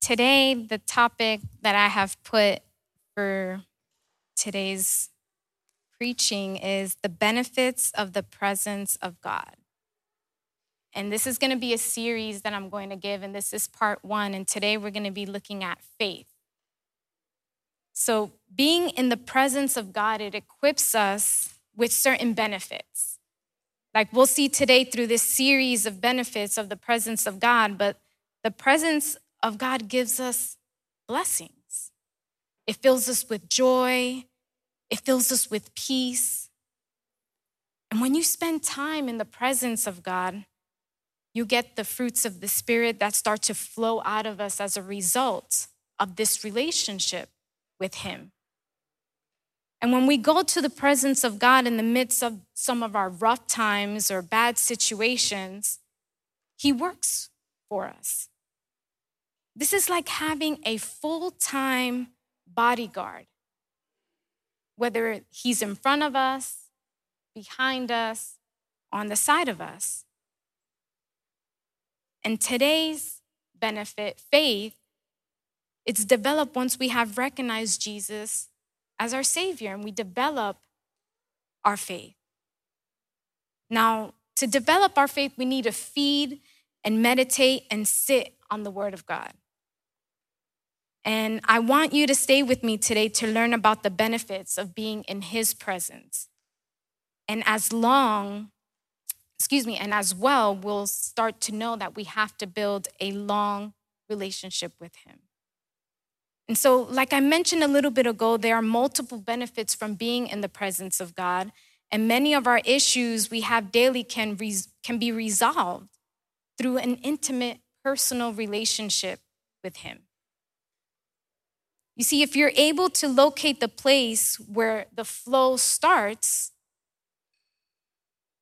today, the topic that I have put for today's preaching is the benefits of the presence of God. And this is going to be a series that I'm going to give, and this is part one. And today we're going to be looking at faith. So, being in the presence of God, it equips us with certain benefits. Like we'll see today through this series of benefits of the presence of God, but the presence of God gives us blessings. It fills us with joy, it fills us with peace. And when you spend time in the presence of God, you get the fruits of the Spirit that start to flow out of us as a result of this relationship with Him. And when we go to the presence of God in the midst of some of our rough times or bad situations, He works for us. This is like having a full time bodyguard, whether He's in front of us, behind us, on the side of us. And today's benefit, faith, it's developed once we have recognized Jesus as our Savior and we develop our faith. Now, to develop our faith, we need to feed and meditate and sit on the Word of God. And I want you to stay with me today to learn about the benefits of being in His presence. And as long, excuse me, and as well, we'll start to know that we have to build a long relationship with Him. And so, like I mentioned a little bit ago, there are multiple benefits from being in the presence of God. And many of our issues we have daily can, res- can be resolved through an intimate, personal relationship with Him. You see, if you're able to locate the place where the flow starts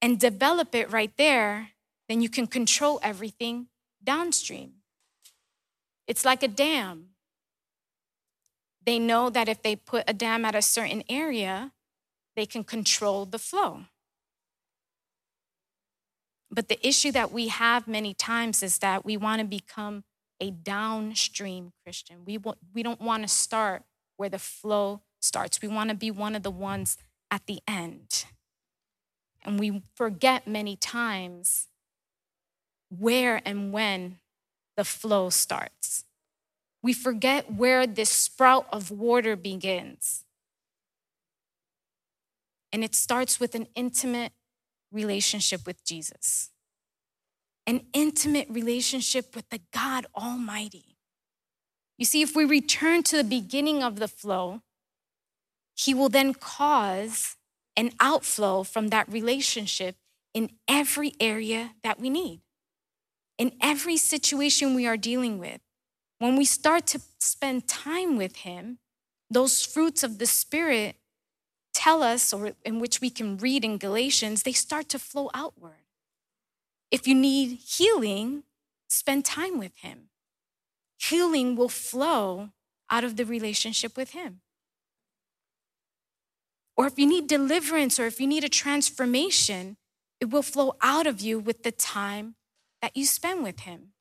and develop it right there, then you can control everything downstream. It's like a dam. They know that if they put a dam at a certain area, they can control the flow. But the issue that we have many times is that we want to become a downstream Christian. We, we don't want to start where the flow starts. We want to be one of the ones at the end. And we forget many times where and when the flow starts. We forget where this sprout of water begins. And it starts with an intimate relationship with Jesus, an intimate relationship with the God Almighty. You see, if we return to the beginning of the flow, He will then cause an outflow from that relationship in every area that we need, in every situation we are dealing with. When we start to spend time with Him, those fruits of the Spirit tell us, or in which we can read in Galatians, they start to flow outward. If you need healing, spend time with Him. Healing will flow out of the relationship with Him. Or if you need deliverance or if you need a transformation, it will flow out of you with the time that you spend with Him.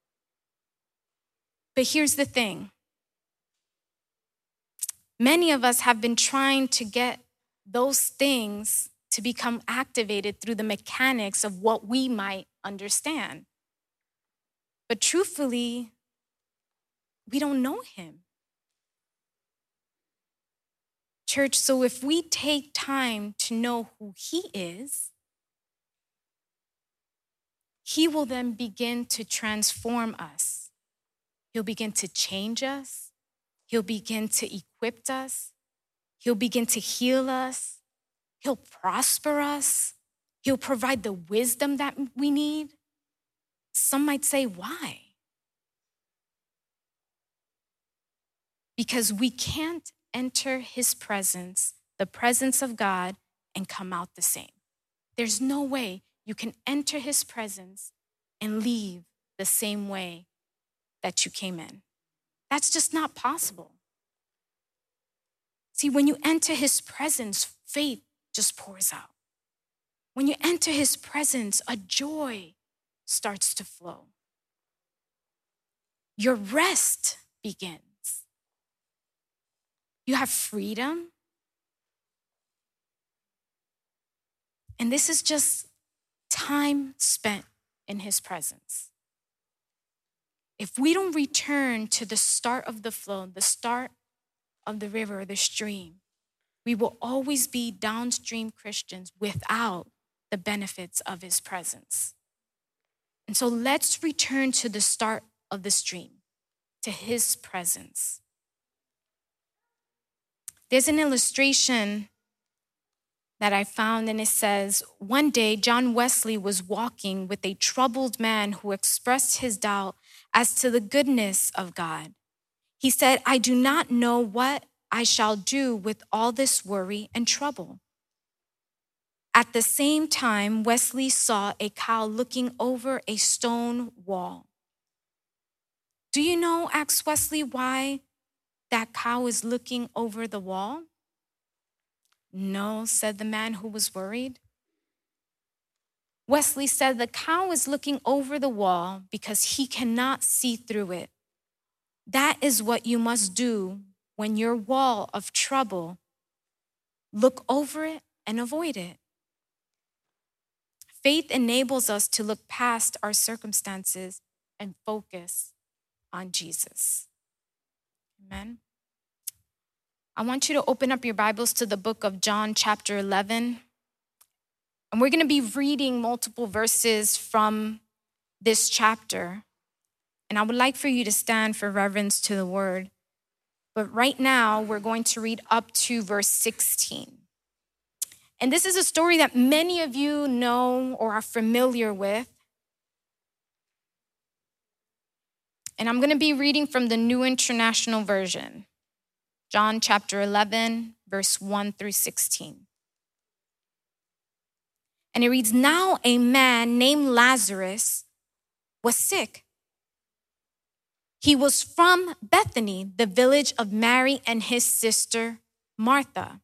But here's the thing many of us have been trying to get those things to become activated through the mechanics of what we might understand. But truthfully, we don't know him. Church, so if we take time to know who he is, he will then begin to transform us. He'll begin to change us. He'll begin to equip us. He'll begin to heal us. He'll prosper us. He'll provide the wisdom that we need. Some might say, why? Because we can't enter his presence, the presence of God, and come out the same. There's no way you can enter his presence and leave the same way that you came in. That's just not possible. See, when you enter his presence, faith just pours out. When you enter his presence, a joy starts to flow. Your rest begins. You have freedom. And this is just time spent in his presence. If we don't return to the start of the flow, the start of the river, the stream, we will always be downstream Christians without the benefits of his presence. And so let's return to the start of this dream, to his presence. There's an illustration that I found, and it says One day, John Wesley was walking with a troubled man who expressed his doubt as to the goodness of God. He said, I do not know what I shall do with all this worry and trouble. At the same time, Wesley saw a cow looking over a stone wall. Do you know, asked Wesley, why that cow is looking over the wall? No, said the man who was worried. Wesley said the cow is looking over the wall because he cannot see through it. That is what you must do when your wall of trouble. Look over it and avoid it. Faith enables us to look past our circumstances and focus on Jesus. Amen. I want you to open up your Bibles to the book of John, chapter 11. And we're going to be reading multiple verses from this chapter. And I would like for you to stand for reverence to the word. But right now, we're going to read up to verse 16. And this is a story that many of you know or are familiar with. And I'm going to be reading from the New International Version. John chapter 11, verse 1 through 16. And it reads Now a man named Lazarus was sick. He was from Bethany, the village of Mary and his sister Martha.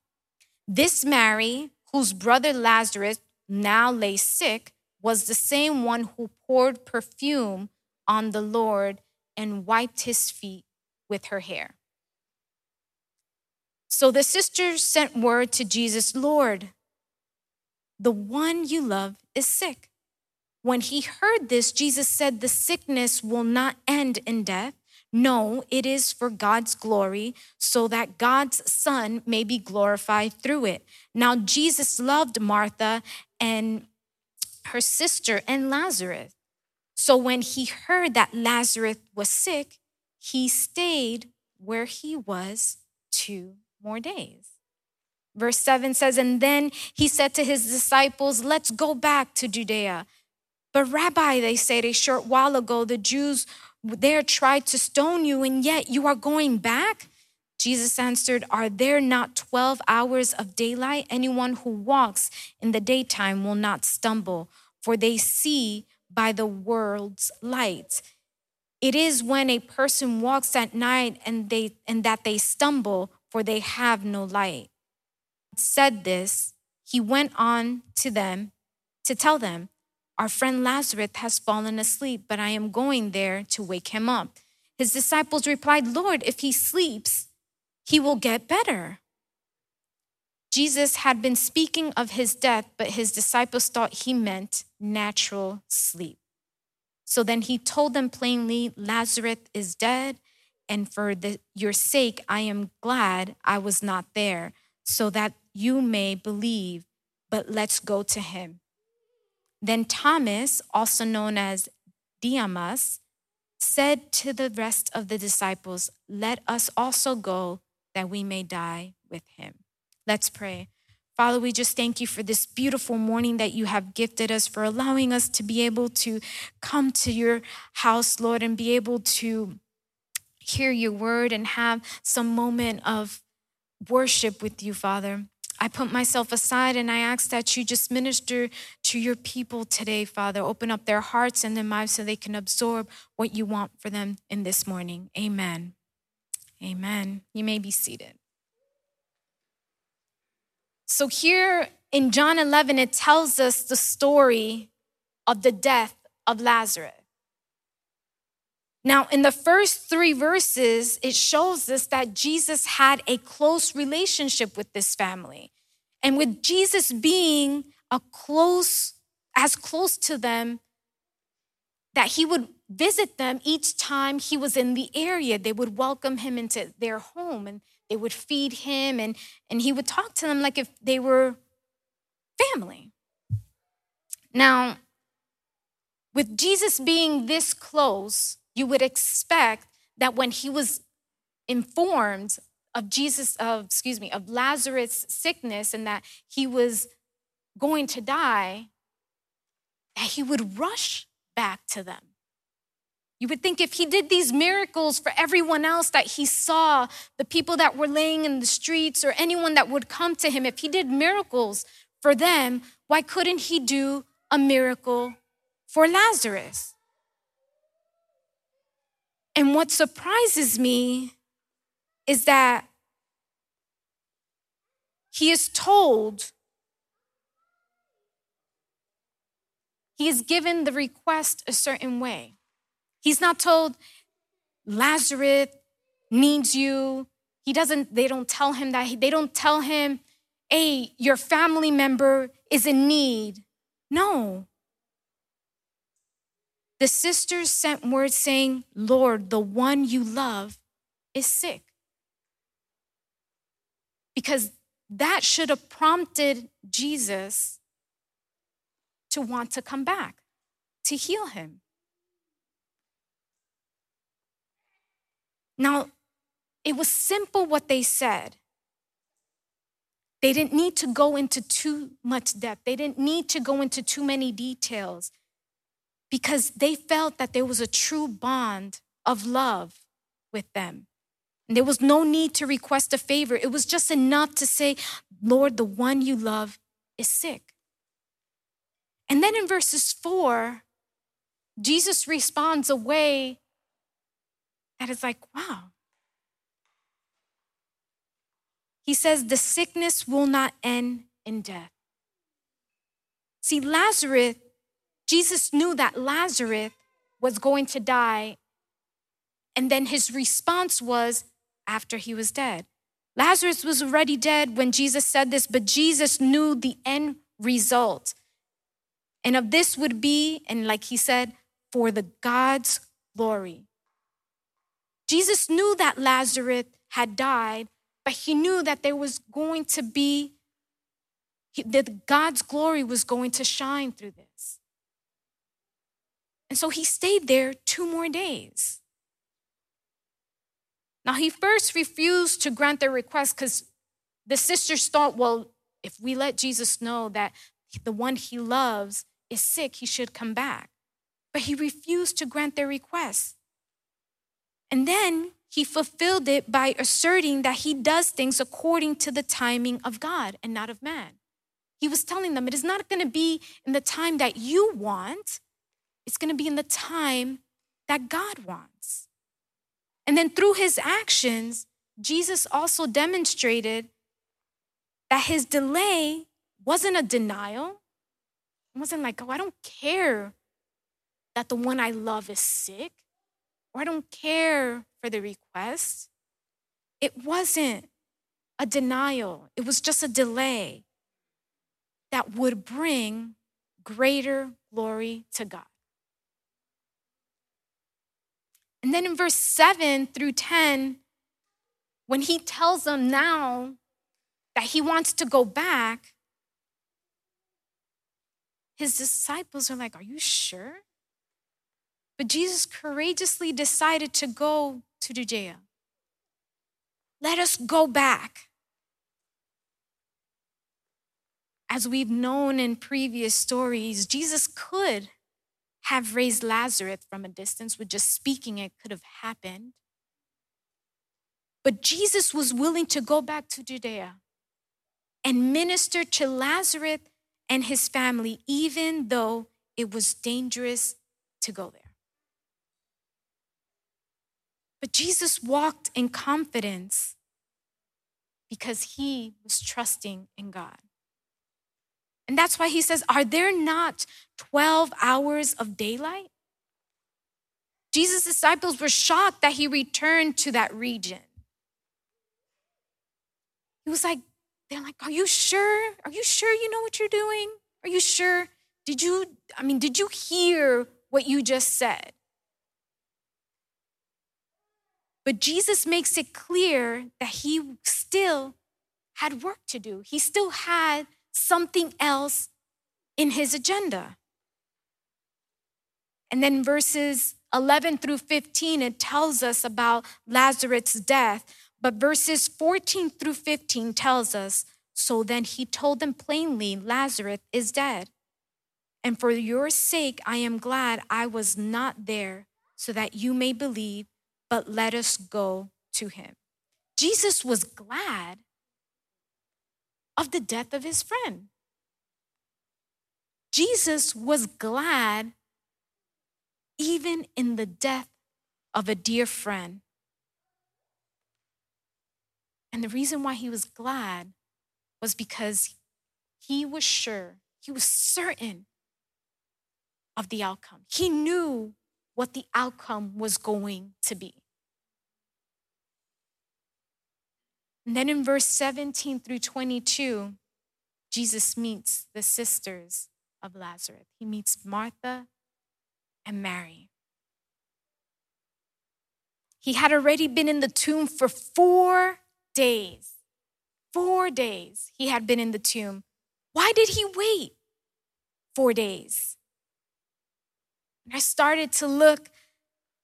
This Mary, whose brother Lazarus now lay sick, was the same one who poured perfume on the Lord and wiped his feet with her hair. So the sisters sent word to Jesus, Lord, the one you love is sick. When he heard this, Jesus said, The sickness will not end in death. No, it is for God's glory, so that God's Son may be glorified through it. Now, Jesus loved Martha and her sister and Lazarus. So when he heard that Lazarus was sick, he stayed where he was two more days. Verse 7 says, And then he said to his disciples, Let's go back to Judea. But, Rabbi, they said a short while ago, the Jews there tried to stone you, and yet you are going back? Jesus answered, Are there not 12 hours of daylight? Anyone who walks in the daytime will not stumble, for they see by the world's light. It is when a person walks at night and they and that they stumble, for they have no light. Said this, he went on to them to tell them, Our friend Lazarus has fallen asleep, but I am going there to wake him up. His disciples replied, Lord, if he sleeps, he will get better. Jesus had been speaking of his death, but his disciples thought he meant natural sleep. So then he told them plainly, Lazarus is dead and for the, your sake, I am glad I was not there, so that you may believe. But let's go to him. Then Thomas, also known as Didymus, said to the rest of the disciples, Let us also go that we may die with him. Let's pray. Father, we just thank you for this beautiful morning that you have gifted us, for allowing us to be able to come to your house, Lord, and be able to hear your word and have some moment of worship with you, Father. I put myself aside and I ask that you just minister to your people today, Father. Open up their hearts and their minds so they can absorb what you want for them in this morning. Amen. Amen. You may be seated. So, here in John 11, it tells us the story of the death of Lazarus. Now, in the first three verses, it shows us that Jesus had a close relationship with this family. And with Jesus being a close, as close to them, that he would visit them each time he was in the area. They would welcome him into their home and they would feed him and, and he would talk to them like if they were family. Now, with Jesus being this close, you would expect that when he was informed of Jesus, of, excuse me, of Lazarus' sickness and that he was going to die, that he would rush back to them. You would think if he did these miracles for everyone else that he saw, the people that were laying in the streets or anyone that would come to him, if he did miracles for them, why couldn't he do a miracle for Lazarus? And what surprises me is that he is told, he is given the request a certain way. He's not told, Lazarus needs you. He doesn't, they don't tell him that. They don't tell him, hey, your family member is in need. No. The sisters sent word saying, Lord, the one you love is sick. Because that should have prompted Jesus to want to come back, to heal him. Now, it was simple what they said. They didn't need to go into too much depth. They didn't need to go into too many details because they felt that there was a true bond of love with them. And there was no need to request a favor. It was just enough to say, Lord, the one you love is sick. And then in verses four, Jesus responds a way that is like, wow. He says, the sickness will not end in death. See, Lazarus Jesus knew that Lazarus was going to die. And then his response was after he was dead. Lazarus was already dead when Jesus said this, but Jesus knew the end result. And of this would be, and like he said, for the God's glory. Jesus knew that Lazarus had died, but he knew that there was going to be, that God's glory was going to shine through this. And so he stayed there two more days. Now, he first refused to grant their request because the sisters thought, well, if we let Jesus know that the one he loves is sick, he should come back. But he refused to grant their request. And then he fulfilled it by asserting that he does things according to the timing of God and not of man. He was telling them it is not going to be in the time that you want, it's going to be in the time that God wants. And then through his actions, Jesus also demonstrated that his delay wasn't a denial. It wasn't like, oh, I don't care that the one I love is sick, or I don't care for the request. It wasn't a denial, it was just a delay that would bring greater glory to God. And then in verse 7 through 10, when he tells them now that he wants to go back, his disciples are like, Are you sure? But Jesus courageously decided to go to Judea. Let us go back. As we've known in previous stories, Jesus could have raised Lazarus from a distance with just speaking it could have happened. But Jesus was willing to go back to Judea and minister to Lazarus and his family, even though it was dangerous to go there. But Jesus walked in confidence because he was trusting in God. And that's why he says, Are there not 12 hours of daylight? Jesus' disciples were shocked that he returned to that region. He was like, they're like, Are you sure? Are you sure you know what you're doing? Are you sure? Did you, I mean, did you hear what you just said? But Jesus makes it clear that he still had work to do. He still had something else in his agenda. And then verses 11 through 15, it tells us about Lazarus' death. But verses 14 through 15 tells us so then he told them plainly, Lazarus is dead. And for your sake, I am glad I was not there, so that you may believe, but let us go to him. Jesus was glad of the death of his friend. Jesus was glad even in the death of a dear friend. And the reason why he was glad was because he was sure, he was certain of the outcome. He knew what the outcome was going to be. And then in verse 17 through 22, Jesus meets the sisters of Lazarus. He meets Martha and Mary. He had already been in the tomb for four days. Four days he had been in the tomb. Why did he wait four days? And I started to look.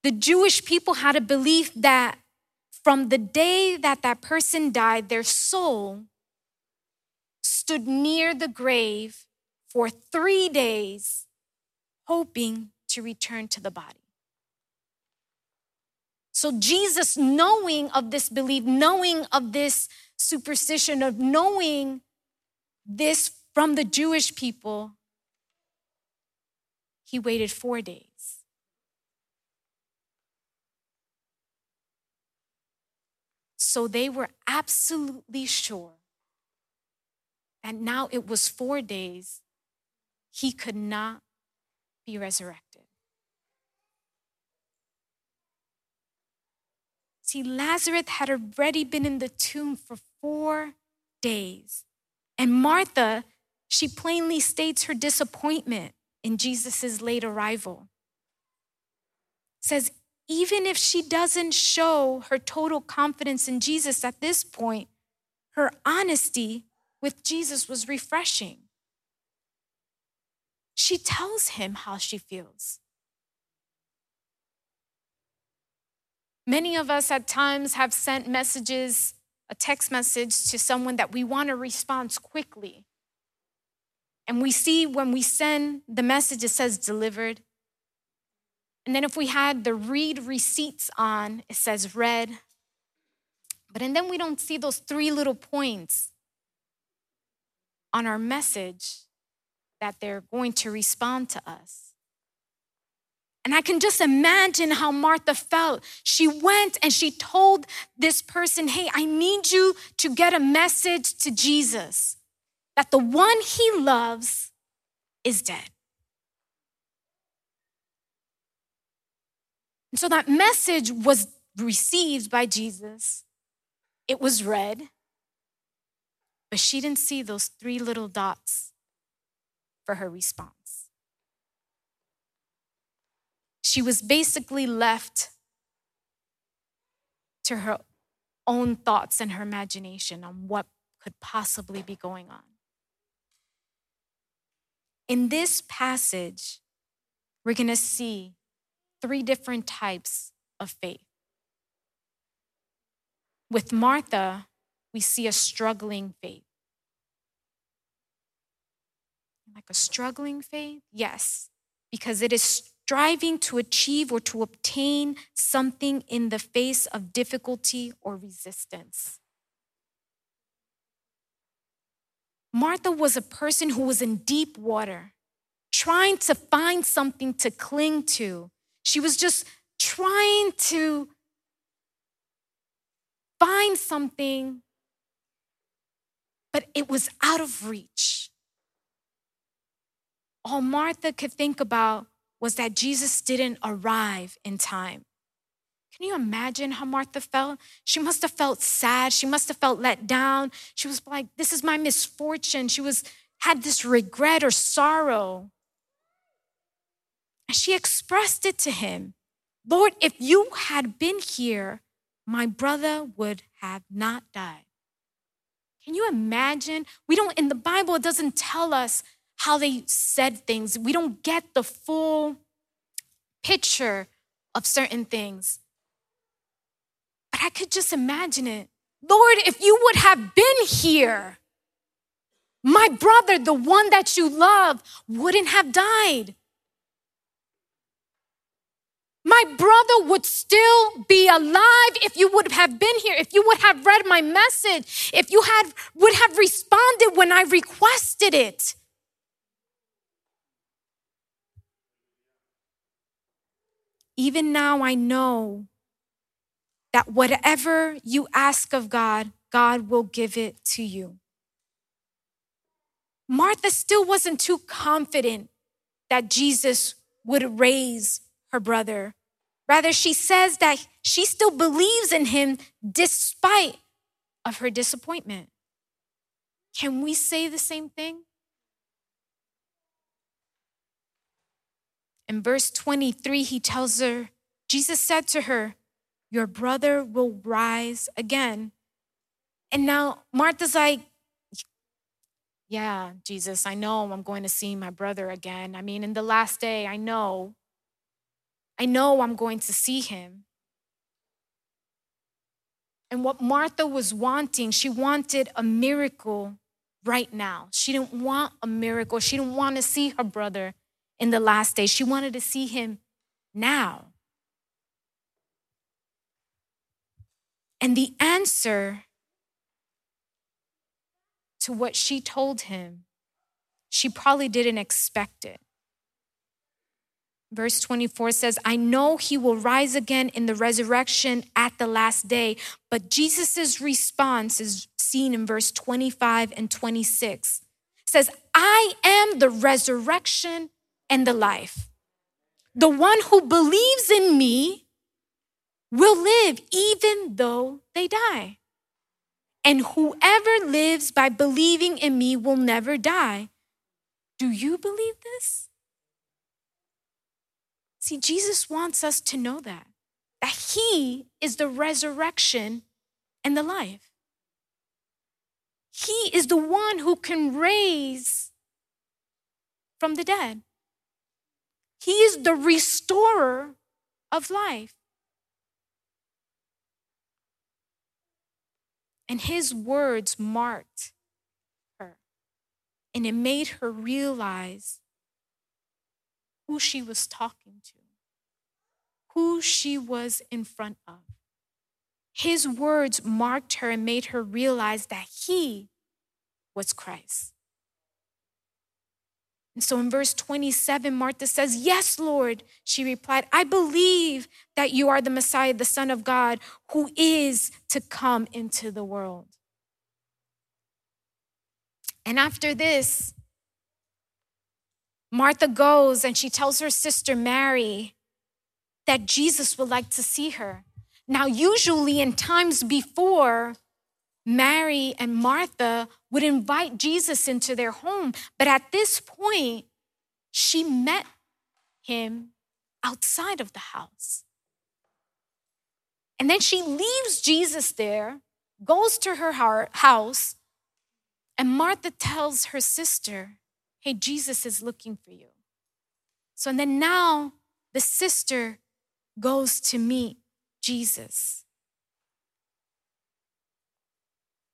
The Jewish people had a belief that from the day that that person died, their soul stood near the grave for three days, hoping to return to the body. So, Jesus, knowing of this belief, knowing of this superstition, of knowing this from the Jewish people, he waited four days. So they were absolutely sure that now it was four days, he could not be resurrected. See, Lazarus had already been in the tomb for four days. And Martha, she plainly states her disappointment in Jesus' late arrival. Says, even if she doesn't show her total confidence in Jesus at this point, her honesty with Jesus was refreshing. She tells him how she feels. Many of us at times have sent messages, a text message to someone that we want a response quickly. And we see when we send the message, it says delivered. And then if we had the read receipts on, it says read. But and then we don't see those three little points on our message that they're going to respond to us. And I can just imagine how Martha felt. She went and she told this person, Hey, I need you to get a message to Jesus that the one he loves is dead. And so that message was received by Jesus, it was read, but she didn't see those three little dots for her response. She was basically left to her own thoughts and her imagination on what could possibly be going on. In this passage, we're going to see three different types of faith. With Martha, we see a struggling faith. Like a struggling faith? Yes, because it is striving to achieve or to obtain something in the face of difficulty or resistance. Martha was a person who was in deep water, trying to find something to cling to. She was just trying to find something, but it was out of reach. All Martha could think about was that Jesus didn't arrive in time. Can you imagine how Martha felt? She must have felt sad. She must have felt let down. She was like, this is my misfortune. She was had this regret or sorrow. And she expressed it to him. Lord, if you had been here, my brother would have not died. Can you imagine? We don't, in the Bible, it doesn't tell us how they said things. We don't get the full picture of certain things. But I could just imagine it. Lord, if you would have been here, my brother, the one that you love, wouldn't have died. My brother would still be alive if you would have been here, if you would have read my message, if you had would have responded when I requested it. Even now I know that whatever you ask of God, God will give it to you. Martha still wasn't too confident that Jesus would raise her brother. Rather, she says that she still believes in him despite of her disappointment. Can we say the same thing? In verse 23, he tells her, Jesus said to her, Your brother will rise again. And now Martha's like, Yeah, Jesus, I know I'm going to see my brother again. I mean, in the last day, I know. I know I'm going to see him. And what Martha was wanting, she wanted a miracle right now. She didn't want a miracle. She didn't want to see her brother in the last days. She wanted to see him now. And the answer to what she told him, she probably didn't expect it. Verse 24 says, I know he will rise again in the resurrection at the last day. But Jesus' response is seen in verse 25 and 26. It says, I am the resurrection and the life. The one who believes in me will live even though they die. And whoever lives by believing in me will never die. Do you believe this? See, Jesus wants us to know that, that He is the resurrection and the life. He is the one who can raise from the dead. He is the restorer of life. And his words marked her, and it made her realize who she was talking to who she was in front of. His words marked her and made her realize that he was Christ. And so in verse 27, Martha says, Yes, Lord. She replied, I believe that you are the Messiah, the Son of God, who is to come into the world. And after this, Martha goes and she tells her sister Mary that Jesus would like to see her. Now, usually in times before, Mary and Martha would invite Jesus into their home, but at this point, she met him outside of the house. And then she leaves Jesus there, goes to her house, and Martha tells her sister, Hey, Jesus is looking for you. So and then now the sister goes to meet Jesus.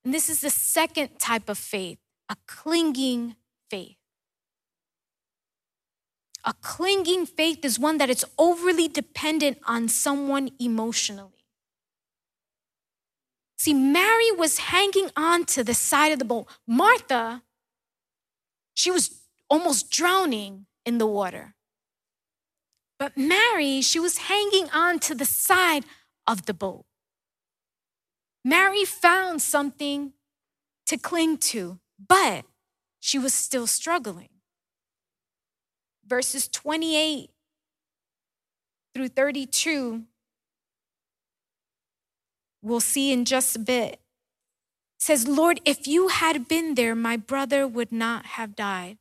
And this is the second type of faith a clinging faith. A clinging faith is one that is overly dependent on someone emotionally. See, Mary was hanging on to the side of the boat. Martha, she was almost drowning in the water. But Mary, she was hanging on to the side of the boat. Mary found something to cling to, but she was still struggling. Verses 28 through 32, we'll see in just a bit, says, Lord, if you had been there, my brother would not have died.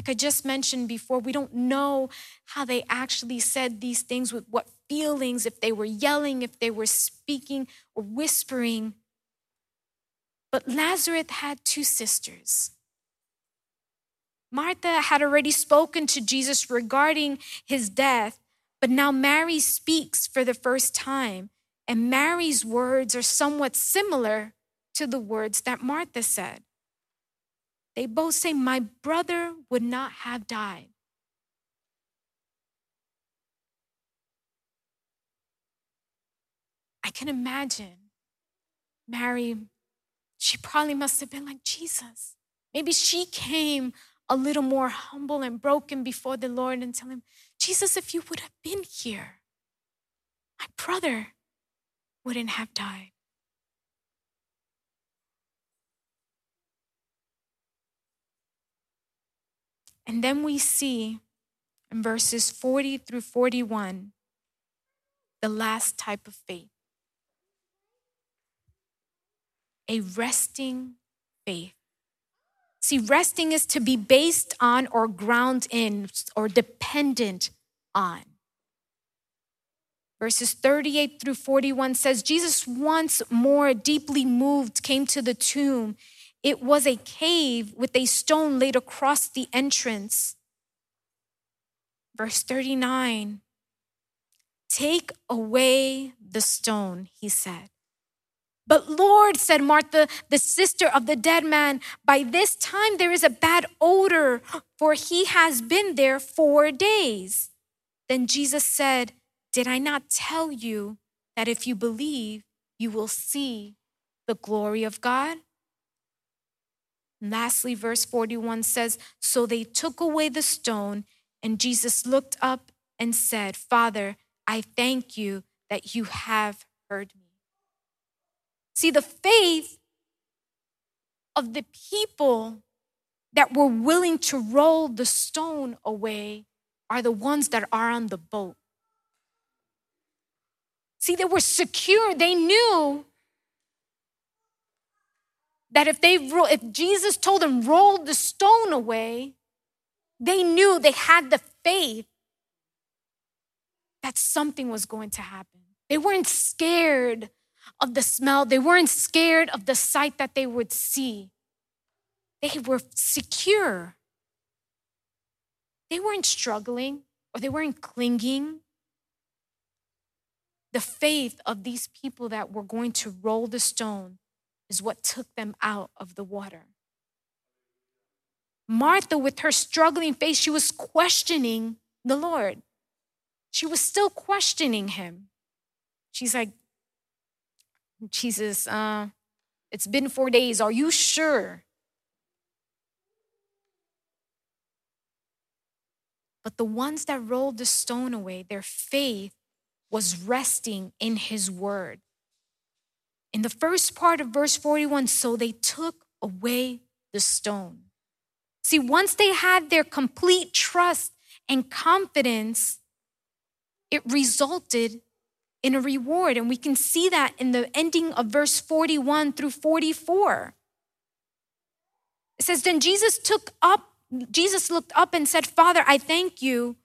Like I just mentioned before, we don't know how they actually said these things with what feelings, if they were yelling, if they were speaking or whispering. But Lazarus had two sisters. Martha had already spoken to Jesus regarding his death, but now Mary speaks for the first time. And Mary's words are somewhat similar to the words that Martha said. They both say, My brother would not have died. I can imagine Mary, she probably must have been like Jesus. Maybe she came a little more humble and broken before the Lord and tell him, Jesus, if you would have been here, my brother wouldn't have died. And then we see in verses 40 through 41 the last type of faith a resting faith. See, resting is to be based on or ground in or dependent on. Verses 38 through 41 says Jesus once more deeply moved came to the tomb. It was a cave with a stone laid across the entrance. Verse 39 Take away the stone, he said. But Lord, said Martha, the sister of the dead man, by this time there is a bad odor, for he has been there four days. Then Jesus said, Did I not tell you that if you believe, you will see the glory of God? And lastly, verse 41 says, So they took away the stone, and Jesus looked up and said, Father, I thank you that you have heard me. See, the faith of the people that were willing to roll the stone away are the ones that are on the boat. See, they were secure. They knew that if they if Jesus told them roll the stone away, they knew they had the faith that something was going to happen. They weren't scared of the smell. They weren't scared of the sight that they would see. They were secure. They weren't struggling or they weren't clinging. The faith of these people that were going to roll the stone is what took them out of the water. Martha, with her struggling face, she was questioning the Lord. She was still questioning him. She's like, Jesus, uh, it's been four days. Are you sure? But the ones that rolled the stone away, their faith was resting in his word. In the first part of verse 41, so they took away the stone. See, once they had their complete trust and confidence, it resulted in a reward. And we can see that in the ending of verse 41 through 44. It says, Then Jesus took up, Jesus looked up and said, Father, I thank you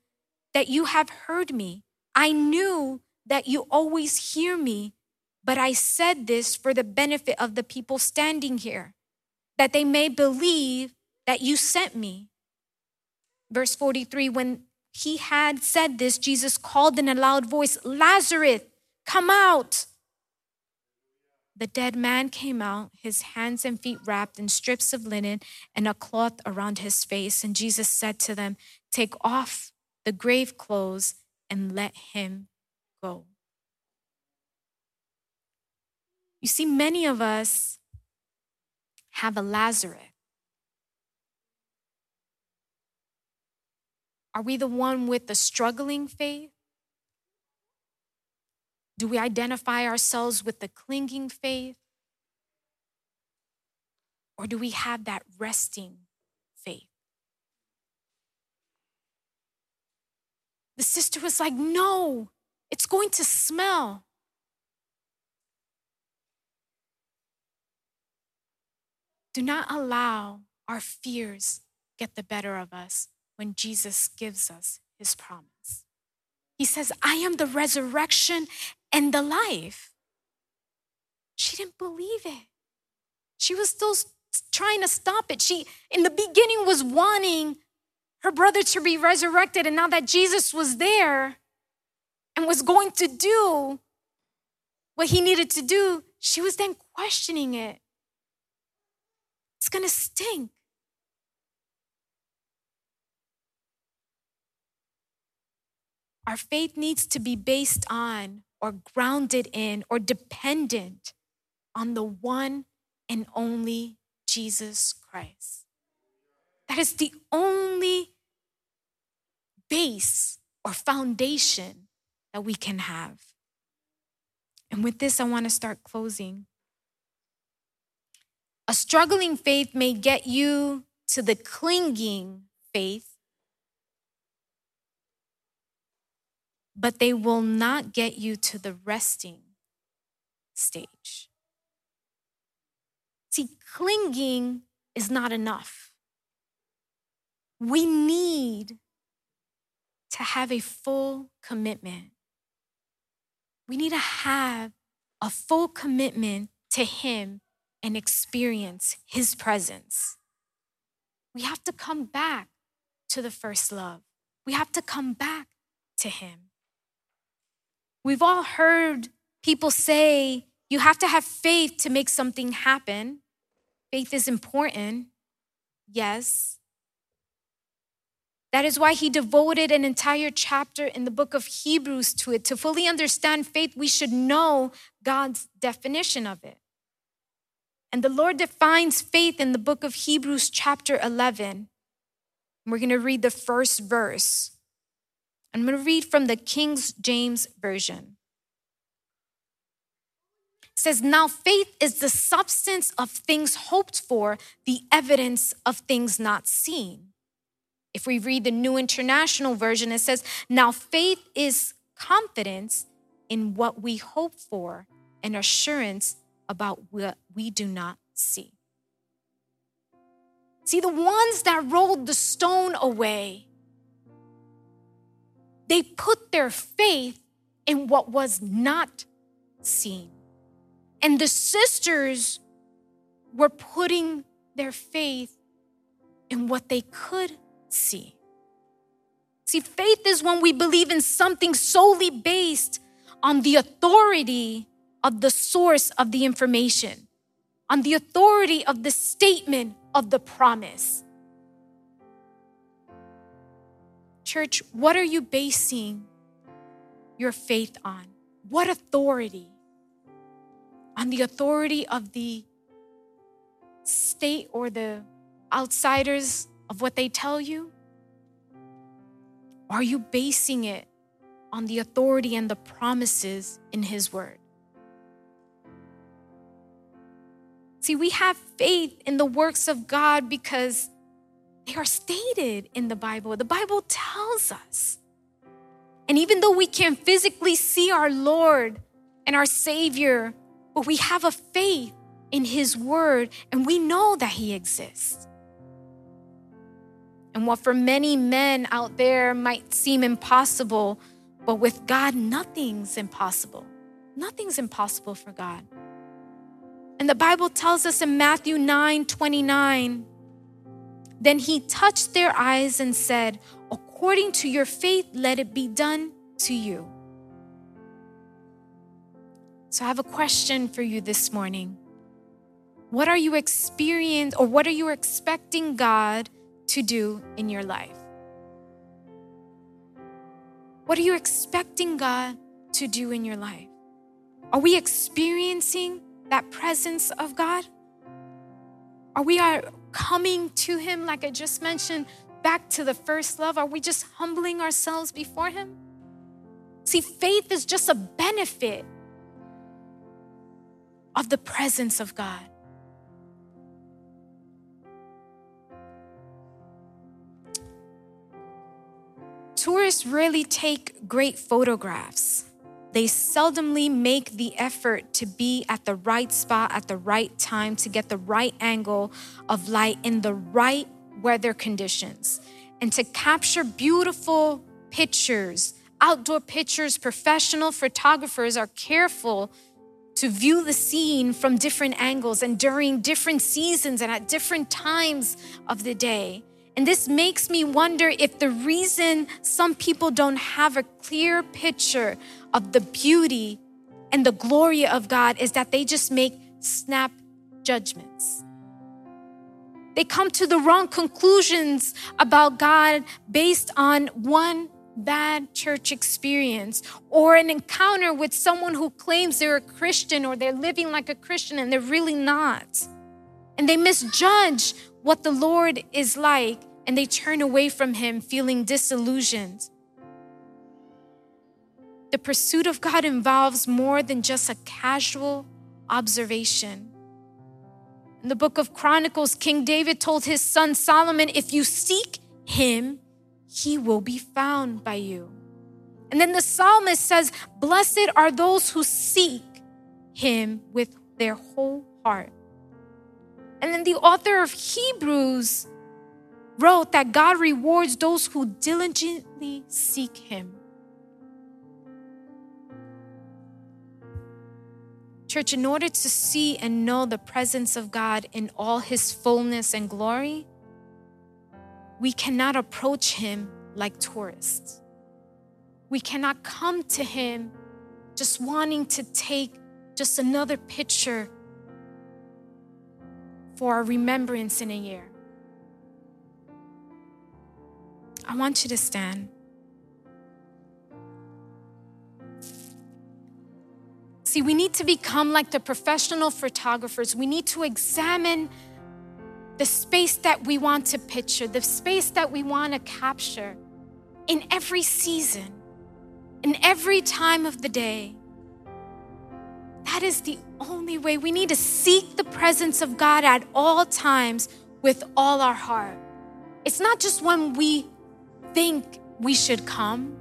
that you have heard me. I knew that you always hear me, but I said this for the benefit of the people standing here, that they may believe that you sent me. Verse 43 When he had said this, Jesus called in a loud voice, Lazarus, come out. The dead man came out, his hands and feet wrapped in strips of linen and a cloth around his face. And Jesus said to them, Take off the grave clothes and let him go. You see, many of us have a Lazarus Are we the one with the struggling faith? Do we identify ourselves with the clinging faith? Or do we have that resting faith? The sister was like, No, It's going to smell. Do not allow our fears get the better of us when Jesus gives us his promise. He says, I am the resurrection and the life. She didn't believe it. She was still trying to stop it. She, in the beginning, was wanting her brother to be resurrected. And now that Jesus was there and was going to do what he needed to do, she was then questioning it. It's going to stink. Our faith needs to be based on or grounded in or dependent on the one and only Jesus Christ. That is the only base or foundation that we can have. And with this, I want to start closing. A struggling faith may get you to the clinging faith, but they will not get you to the resting stage. See, clinging is not enough. We need to have a full commitment. We need to have a full commitment to Him and experience His presence. We have to come back to the first love. We have to come back to Him. We've all heard people say you have to have faith to make something happen. Faith is important, yes. That is why he devoted an entire chapter in the book of Hebrews to it. To fully understand faith, we should know God's definition of it. And the Lord defines faith in the book of Hebrews, chapter 11. We're going to read the first verse. I'm going to read from the King James Version. It says, Now faith is the substance of things hoped for, the evidence of things not seen. If we read the New International Version, it says, Now faith is confidence in what we hope for and assurance about what we do not see. See, the ones that rolled the stone away, they put their faith in what was not seen. And the sisters were putting their faith in what they could see. See, faith is when we believe in something solely based on the authority of the source of the information, on the authority of the statement of the promise. Church, what are you basing your faith on? What authority? On the authority of the state or the outsiders of what they tell you? Are you basing it on the authority and the promises in His Word? See, we have faith in the works of God because they are stated in the Bible. The Bible tells us. And even though we can't physically see our Lord and our Savior, but we have a faith in His Word and we know that He exists. And what for many men out there might seem impossible, but with God, nothing's impossible. Nothing's impossible for God. And the Bible tells us in Matthew 9 29, then he touched their eyes and said, According to your faith, let it be done to you. So I have a question for you this morning. What are you experiencing or what are you expecting God to do in your life? What are you expecting God to do in your life? Are we experiencing that presence of God? Are we are coming to Him, like I just mentioned, back to the first love? Are we just humbling ourselves before Him? See, faith is just a benefit of the presence of God. Tourists really take great photographs they seldomly make the effort to be at the right spot at the right time to get the right angle of light in the right weather conditions and to capture beautiful pictures, outdoor pictures. Professional photographers are careful to view the scene from different angles and during different seasons and at different times of the day. And this makes me wonder if the reason some people don't have a clear picture of the beauty and the glory of God is that they just make snap judgments. They come to the wrong conclusions about God based on one bad church experience or an encounter with someone who claims they're a Christian or they're living like a Christian and they're really not. And they misjudge what the Lord is like and they turn away from Him feeling disillusioned. The pursuit of God involves more than just a casual observation. In the book of Chronicles, King David told his son Solomon, If you seek him, he will be found by you. And then the psalmist says, Blessed are those who seek him with their whole heart. And then the author of Hebrews wrote that God rewards those who diligently seek him. Church, in order to see and know the presence of God in all his fullness and glory, we cannot approach him like tourists. We cannot come to him just wanting to take just another picture for our remembrance in a year. I want you to stand. See, we need to become like the professional photographers. We need to examine the space that we want to picture, the space that we want to capture in every season, in every time of the day. That is the only way. We need to seek the presence of God at all times with all our heart. It's not just when we think we should come.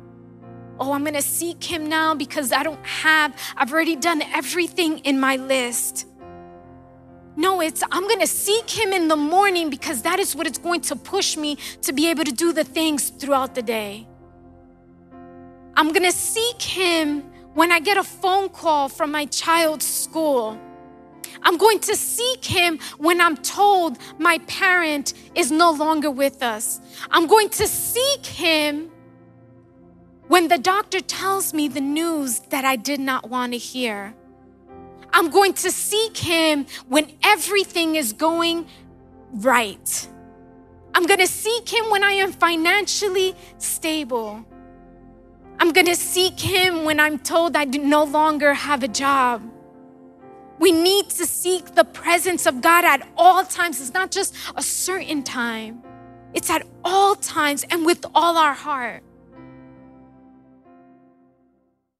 Oh, I'm gonna seek Him now because I don't have, I've already done everything in my list. No, it's I'm going to seek him in the morning because that is what it's going to push me to be able to do the things throughout the day. I'm going to seek him when I get a phone call from my child's school. I'm going to seek him when I'm told my parent is no longer with us. I'm going to seek him when the doctor tells me the news that I did not want to hear. I'm going to seek him when everything is going right. I'm going to seek him when I am financially stable. I'm going to seek him when I'm told I no longer have a job. We need to seek the presence of God at all times. It's not just a certain time, it's at all times and with all our heart.